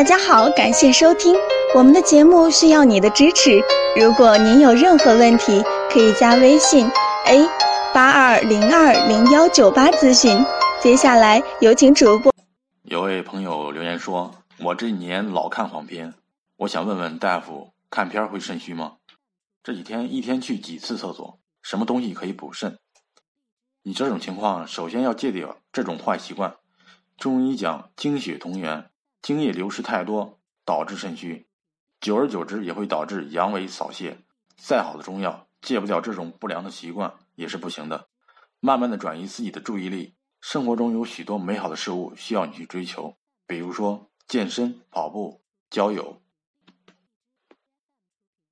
大家好，感谢收听我们的节目，需要你的支持。如果您有任何问题，可以加微信 a 八二零二零幺九八咨询。接下来有请主播。有位朋友留言说：“我这几年老看黄片，我想问问大夫，看片会肾虚吗？这几天一天去几次厕所？什么东西可以补肾？你这种情况，首先要戒掉这种坏习惯。中医讲精血同源。”精液流失太多，导致肾虚，久而久之也会导致阳痿早泄。再好的中药，戒不掉这种不良的习惯也是不行的。慢慢的转移自己的注意力，生活中有许多美好的事物需要你去追求，比如说健身、跑步、交友、